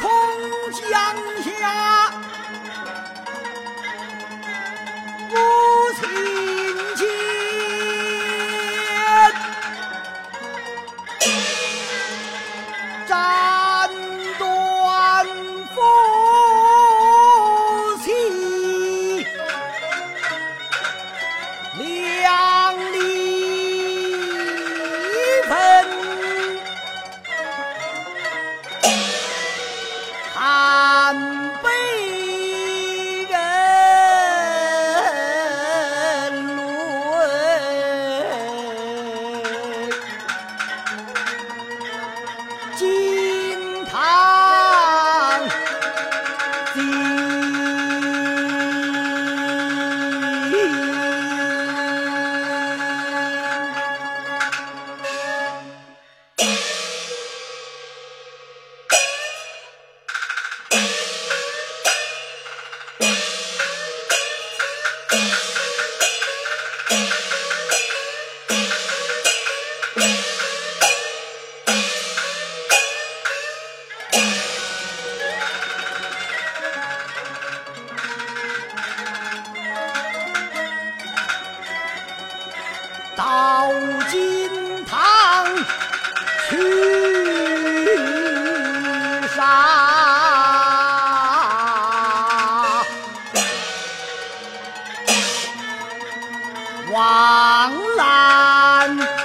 空空 감사합니다. 金到金堂去杀，王兰。